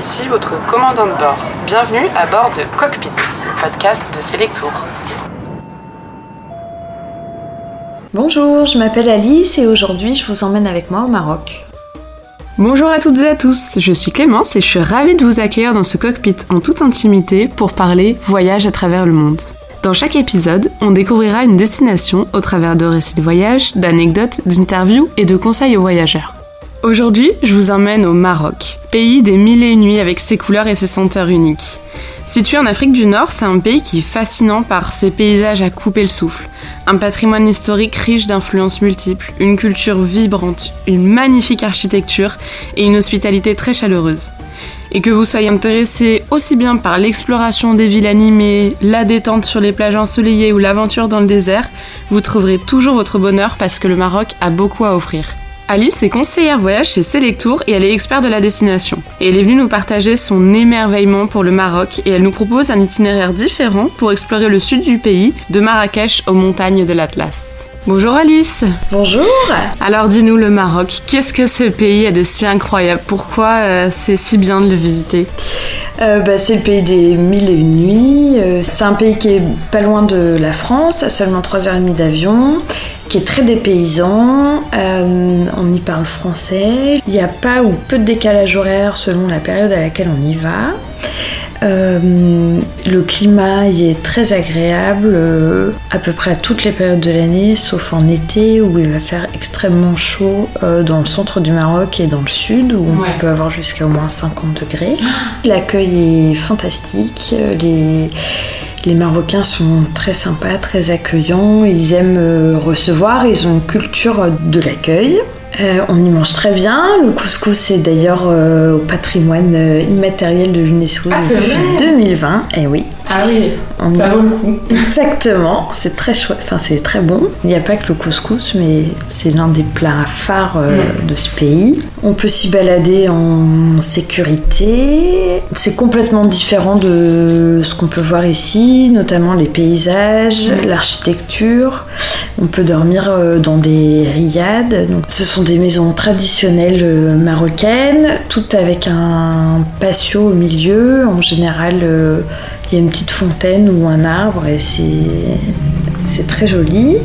ici votre commandant de bord. Bienvenue à bord de Cockpit, le podcast de Selectour. Bonjour, je m'appelle Alice et aujourd'hui je vous emmène avec moi au Maroc. Bonjour à toutes et à tous, je suis Clémence et je suis ravie de vous accueillir dans ce cockpit en toute intimité pour parler voyage à travers le monde. Dans chaque épisode, on découvrira une destination au travers de récits de voyage, d'anecdotes, d'interviews et de conseils aux voyageurs. Aujourd'hui, je vous emmène au Maroc, pays des mille et une nuits avec ses couleurs et ses senteurs uniques. Situé en Afrique du Nord, c'est un pays qui est fascinant par ses paysages à couper le souffle, un patrimoine historique riche d'influences multiples, une culture vibrante, une magnifique architecture et une hospitalité très chaleureuse. Et que vous soyez intéressé aussi bien par l'exploration des villes animées, la détente sur les plages ensoleillées ou l'aventure dans le désert, vous trouverez toujours votre bonheur parce que le Maroc a beaucoup à offrir. Alice est conseillère voyage chez Selectour et elle est experte de la destination. Et elle est venue nous partager son émerveillement pour le Maroc et elle nous propose un itinéraire différent pour explorer le sud du pays, de Marrakech aux montagnes de l'Atlas. Bonjour Alice Bonjour Alors dis-nous le Maroc, qu'est-ce que ce pays a de si incroyable? Pourquoi euh, c'est si bien de le visiter? Euh, bah, C'est le pays des mille et une nuits. Euh, c'est un pays qui est pas loin de la France, à seulement 3h30 d'avion qui est très dépaysant. Euh, on y parle français. Il n'y a pas ou peu de décalage horaire selon la période à laquelle on y va. Euh, le climat y est très agréable euh, à peu près à toutes les périodes de l'année, sauf en été où il va faire extrêmement chaud dans le centre du Maroc et dans le sud où on peut avoir jusqu'à au moins 50 degrés. L'accueil est fantastique. Les les Marocains sont très sympas, très accueillants, ils aiment euh, recevoir, ils ont une culture de l'accueil. Euh, on y mange très bien. Le couscous c'est d'ailleurs euh, au patrimoine immatériel de l'UNESCO ah, depuis 2020. Eh oui. Ah oui, ça vaut le coup. Exactement, c'est très chouette, enfin c'est très bon. Il n'y a pas que le couscous, mais c'est l'un des plats phares mm. de ce pays. On peut s'y balader en sécurité. C'est complètement différent de ce qu'on peut voir ici, notamment les paysages, l'architecture. On peut dormir euh, dans des riades. Donc, ce sont des maisons traditionnelles euh, marocaines, toutes avec un patio au milieu. En général, euh, il y a une petite fontaine ou un arbre et c'est très joli.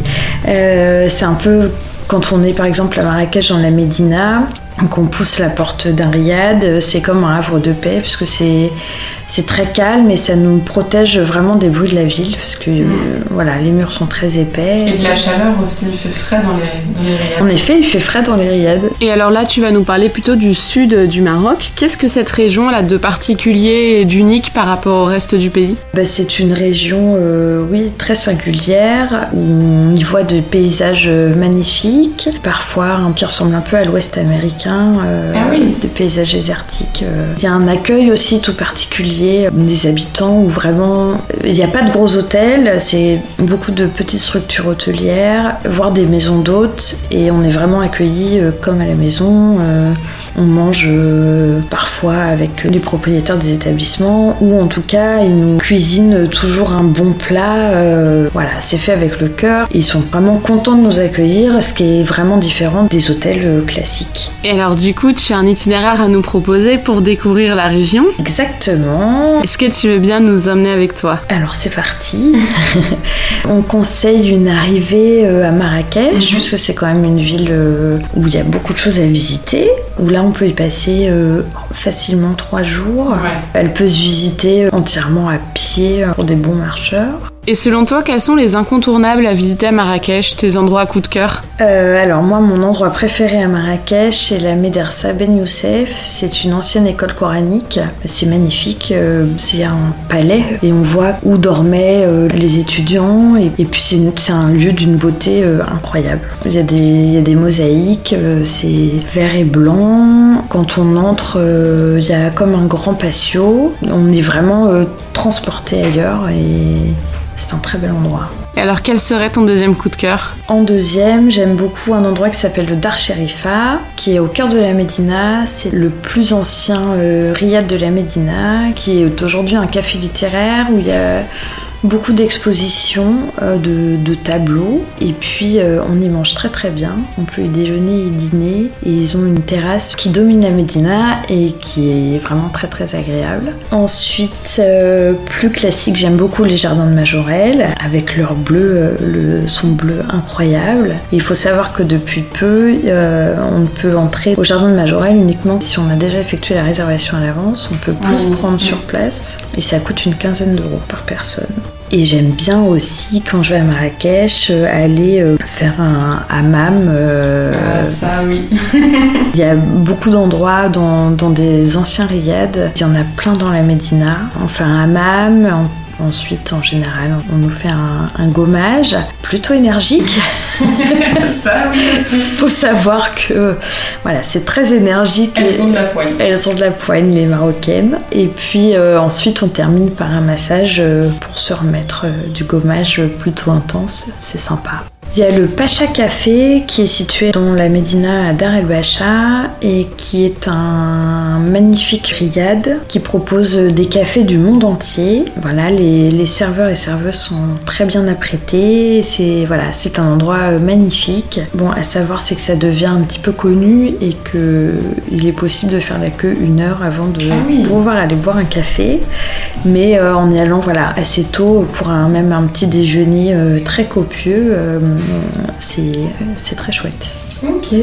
c'est un peu quand on est par exemple à Marrakech dans la Médina, qu'on pousse la porte d'un riad, c'est comme un havre de paix puisque c'est c'est très calme et ça nous protège vraiment des bruits de la ville parce que mm. voilà, les murs sont très épais. Et de la chaleur aussi, il fait frais dans les, dans les riades. En effet, il fait frais dans les riades. Et alors là, tu vas nous parler plutôt du sud du Maroc. Qu'est-ce que cette région a de particulier et d'unique par rapport au reste du pays? Bah, C'est une région, euh, oui, très singulière où on y voit de paysages magnifiques, parfois hein, qui ressemblent un peu à l'ouest américain, euh, ah oui. de paysages désertiques. Euh. Il y a un accueil aussi tout particulier des habitants où vraiment il n'y a pas de gros hôtels, c'est beaucoup de petites structures hôtelières, voire des maisons d'hôtes et on est vraiment accueillis euh, comme à la maison. Euh, on mange parfois avec les propriétaires des établissements ou en tout cas ils nous cuisinent toujours un bon plat. Voilà, c'est fait avec le cœur. Ils sont vraiment contents de nous accueillir, ce qui est vraiment différent des hôtels classiques. Et alors du coup, tu as un itinéraire à nous proposer pour découvrir la région Exactement. Est-ce que tu veux bien nous emmener avec toi? Alors c'est parti. on conseille une arrivée euh, à Marrakech, mhm. puisque c'est quand même une ville euh, où il y a beaucoup de choses à visiter, où là on peut y passer euh, facilement trois jours. Elle peut se visiter entièrement à pied pour des bons marcheurs. Et selon toi, quels sont les incontournables à visiter à Marrakech, tes endroits à coup de cœur euh, Alors moi, mon endroit préféré à Marrakech, c'est la Médersa Ben Youssef. C'est une ancienne école coranique. C'est magnifique. Euh, c'est un palais et on voit où dormaient euh, les étudiants. Et, puis c'est un lieu d'une beauté incroyable. Il y, a des, il y a des mosaïques, c'est vert et blanc. Quand on entre, il y a comme un grand patio. On est vraiment transporté ailleurs et c'est un très bel endroit. Et alors, quel serait ton deuxième coup de cœur? En deuxième, j'aime beaucoup un endroit qui s'appelle le Dar Sherifa, qui est au cœur de la Médina. C'est le plus ancien euh, riad de la Médina, qui est aujourd'hui un café littéraire où il y a beaucoup d'expositions, euh, de, de tableaux, et puis euh, on y mange très très bien. On peut y déjeuner et dîner, et ils ont une terrasse qui domine la Médina et qui est vraiment très très agréable. Ensuite, euh, plus classique, j'aime beaucoup les jardins de Majorelle, avec leur bleu, le son bleu incroyable. Il faut savoir que depuis peu, on ne peut entrer au jardin de Majorelle uniquement si on a déjà effectué la réservation à l'avance. On peut plus Oui, prendre sur place, et ça coûte une quinzaine d'euros par personne. Et j'aime bien aussi, quand je vais à Marrakech, euh, aller euh, faire un hammam. euh, Ah, ça, oui. il y a beaucoup d'endroits dans, dans des anciens riads. Il y en a plein dans la Médina. On fait un hammam. Ensuite, en général, on nous fait un, un gommage plutôt énergique. ça, aussi. faut savoir que voilà, c'est très énergique. Elles sont de la poigne. elles sont de la poigne, les marocaines. Et puis euh, ensuite, on termine par un massage euh, pour se remettre euh, du gommage plutôt intense. C'est sympa. Il y a le Pacha Café qui est situé dans la Médina à Dar el Bacha et qui est un magnifique riad qui propose des cafés du monde entier. Voilà, les, les serveurs et serveuses sont très bien apprêtés. C'est voilà, c'est un endroit euh, magnifique. Bon, à savoir c'est que ça devient un petit peu connu et que il est possible de faire la queue une heure avant de Ah oui. pouvoir aller boire un café. Mais euh, en y allant voilà assez tôt pour un, même un petit déjeuner euh, très copieux, euh, c'est très chouette. Ok.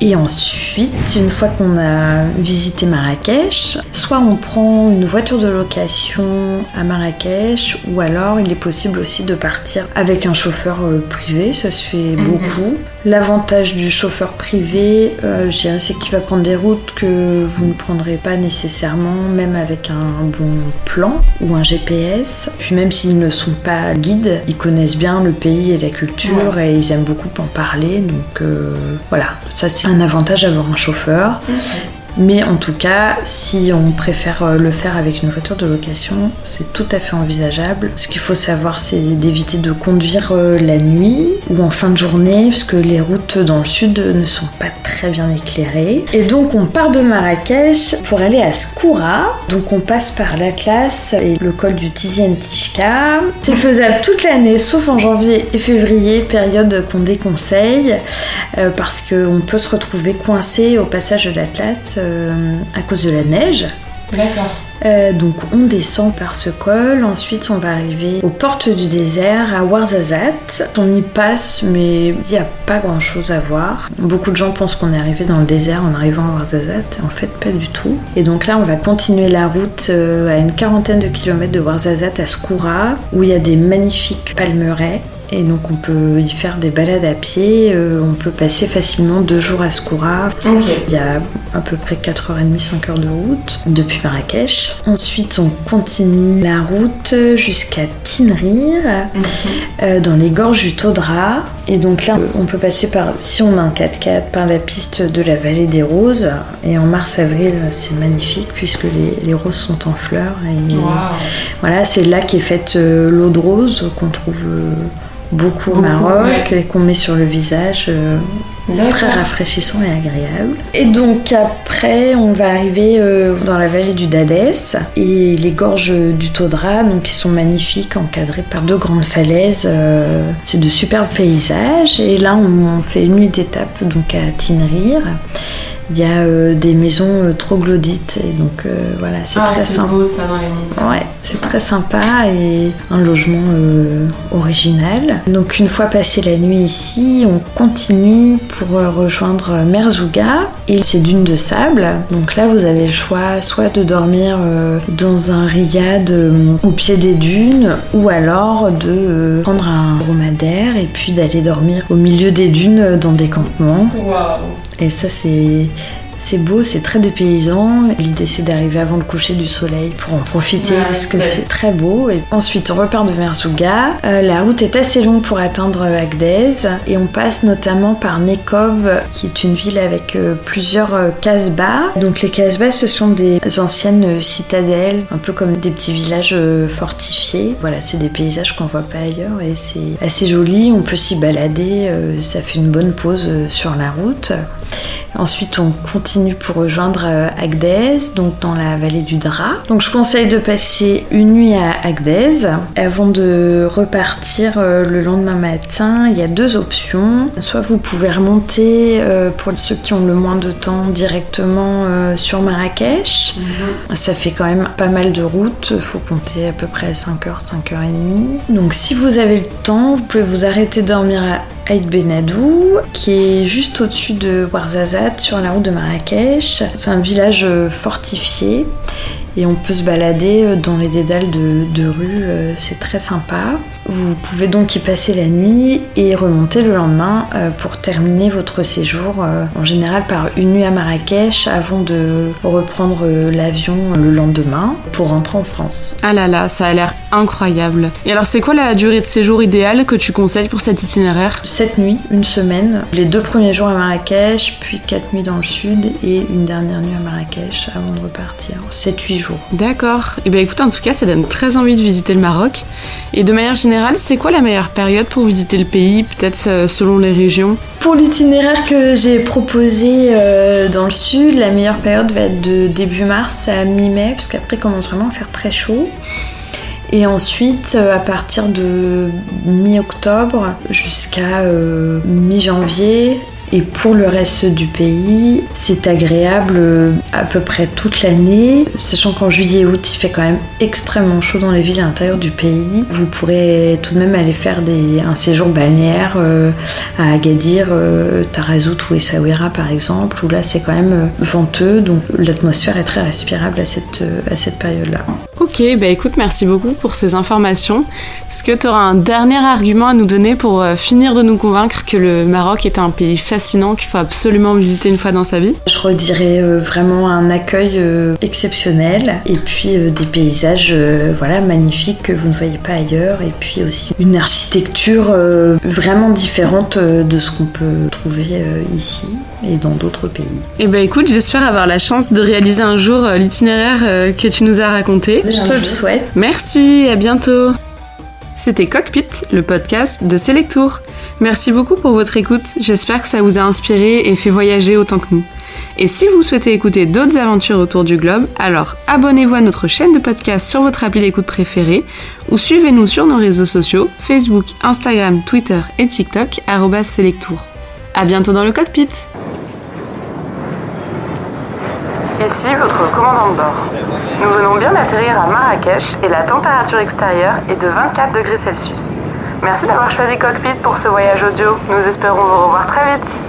Et ensuite, une fois qu'on a visité Marrakech, soit on prend une voiture de location à Marrakech, ou alors il est possible aussi de partir avec un chauffeur euh, privé, ça se fait Mhm. beaucoup. L'avantage du chauffeur privé, euh, je dirais, c'est qu'il va prendre des routes que vous ne prendrez pas nécessairement, même avec un bon plan ou un GPS. Puis même s'ils ne sont pas guides, ils connaissent bien le pays et la culture et ils aiment beaucoup en parler. Donc euh, voilà, ça c'est un avantage d'avoir un chauffeur. Mais en tout cas, si on préfère euh, le faire avec une voiture de location, c'est tout à fait envisageable. Ce qu'il faut savoir, c'est d'éviter de conduire euh, la nuit ou en fin de journée, parce que les routes dans le sud ne sont pas très bien éclairées. Et donc, on part de Marrakech pour aller à Skoura. Donc, on passe par l'Atlas et le col du Tiziane Tishka. C'est faisable toute l'année, sauf en janvier et février, période qu'on déconseille, euh, parce qu'on peut se retrouver coincé au passage de l'Atlas à cause de la neige. D'accord. Euh, donc on descend par ce col, ensuite on va arriver aux portes du désert à Ouarzazate. On y passe mais il n'y a pas grand chose à voir. Beaucoup de gens pensent qu'on est arrivé dans le désert en arrivant à Ouarzazate, en fait pas du tout. Et donc là on va continuer la route euh, à une quarantaine de kilomètres de Ouarzazate à Skoura où il y a des magnifiques palmeraies. Et donc on peut y faire des balades à pied, euh, on peut passer facilement deux jours à Skoura, il y a à peu près 4h30, 5h de route depuis Marrakech. Ensuite, on continue la route jusqu'à Tinrir, euh, dans les gorges du Taudra. Et donc là, on peut passer par, si on a un 4x4, par la piste de la vallée des roses. Et en mars-avril, c'est magnifique puisque les, les roses sont en fleurs. Et voilà, c'est là qu'est faite euh, l'eau de rose qu'on trouve beaucoup au Maroc et qu'on met sur le visage. euh, c'est très rafraîchissant et agréable. Et donc après, on va arriver euh, dans la vallée du Dadès et les gorges du Taudra, donc qui sont magnifiques, encadrées par deux grandes falaises. euh, c'est de superbes paysages. Et là, on fait une nuit d'étape donc à Tinrir. Il y a euh, des maisons euh, troglodytes et donc euh, voilà, c'est Ah, très c'est sympa. beau ça dans les montagnes. Ouais, c'est très sympa et un logement euh, original. Donc une fois passé la nuit ici, on continue pour rejoindre Merzouga et ses dunes de sable. Donc là, vous avez le choix soit de dormir dans un riad au pied des dunes ou alors de prendre un dromadaire et puis d'aller dormir au milieu des dunes dans des campements. Waouh. Et ça, c'est. C'est beau, c'est très dépaysant. L'idée, c'est d'arriver avant le coucher du soleil pour en profiter Ouais, parce que c'est- très beau. Et ensuite, on repart de Merzouga. Euh, la route est assez longue pour atteindre Agdez et on passe notamment par Nekov, qui est une ville avec euh, plusieurs euh, casbahs. Donc, les casbahs, ce sont des anciennes euh, citadelles, un peu comme des petits villages euh, fortifiés. Voilà, c'est des paysages qu'on voit pas ailleurs et c'est assez joli. On peut s'y balader, ça fait une bonne pause sur la route. Ensuite, on continue continue pour rejoindre euh, Agdez, donc dans la vallée du Drap. Donc je conseille de passer une nuit à Agdez avant de repartir euh, le lendemain matin. Il y a deux options. Soit vous pouvez remonter pour ceux qui ont le moins de temps directement sur Marrakech. Mhm. Ça fait quand même pas mal de route. Il faut compter à peu près 5h, 5h30. Donc si vous avez le temps, vous pouvez vous arrêter dormir à Aït Benadou, qui est juste au-dessus de Ouarzazate, sur la route de Marrakech. C'est un village euh, fortifié et on peut se balader euh, dans les dédales de, de rue, euh, c'est très sympa. Vous pouvez donc y passer la nuit et remonter le lendemain euh, pour terminer votre séjour en général par une nuit à Marrakech avant de reprendre l'avion le lendemain pour rentrer en France. Ah là là, ça a l'air incroyable. Et alors c'est quoi la durée de séjour idéale que tu conseilles pour cet itinéraire? Cette nuit, une semaine. Les deux premiers jours à Marrakech, puis quatre nuits dans le sud et une dernière nuit à Marrakech avant de repartir. 7-8 jours. D'accord. Et eh bien écoute, en tout cas, ça donne très envie de visiter le Maroc. Et de manière générale, c'est quoi la meilleure période pour visiter le pays, peut-être euh, selon les régions? Pour l'itinéraire que j'ai proposé euh, dans le sud, la meilleure période va être de début mars à mi-mai, parce qu'après il commence vraiment à faire très chaud. Et ensuite, euh, à partir de mi-octobre jusqu'à mi-janvier, et pour le reste du pays, c'est agréable euh, à peu près toute l'année, sachant qu'en juillet et août, il fait quand même extrêmement chaud dans les villes à l'intérieur du pays. Vous pourrez tout de même aller faire un séjour balnéaire euh, à Agadir, euh, Tarazout ou Essaouira par exemple, où là c'est quand même venteux, donc l'atmosphère est très respirable à cette, à cette période-là. Ok, bah écoute, merci beaucoup pour ces informations. Est-ce que tu auras un dernier argument à nous donner pour finir de nous convaincre que le Maroc est un pays facile fascinant qu'il faut absolument visiter une fois dans sa vie Je redirais euh, vraiment un accueil euh, exceptionnel et puis euh, des paysages voilà magnifiques que vous ne voyez pas ailleurs et puis aussi une architecture vraiment différente de ce qu'on peut trouver ici et dans d'autres pays. Et eh ben écoute, j'espère avoir la chance de réaliser un jour l'itinéraire que tu nous as raconté. Je te le souhaite. Merci, à bientôt. C'était Cockpit, le podcast de Selectour. Merci beaucoup pour votre écoute, j'espère que ça vous a inspiré et fait voyager autant que nous. Et si vous souhaitez écouter d'autres aventures autour du globe, alors abonnez-vous à notre chaîne de podcast sur votre appli d'écoute préférée ou suivez-nous sur nos réseaux sociaux Facebook, Instagram, Twitter et TikTok @selectour. À bientôt dans le cockpit. Ici votre commandant de bord. Nous venons bien d'atterrir à Marrakech et la température extérieure est de 24 degrés Celsius. Merci d'avoir choisi Cockpit pour ce voyage audio. Nous espérons vous revoir très vite.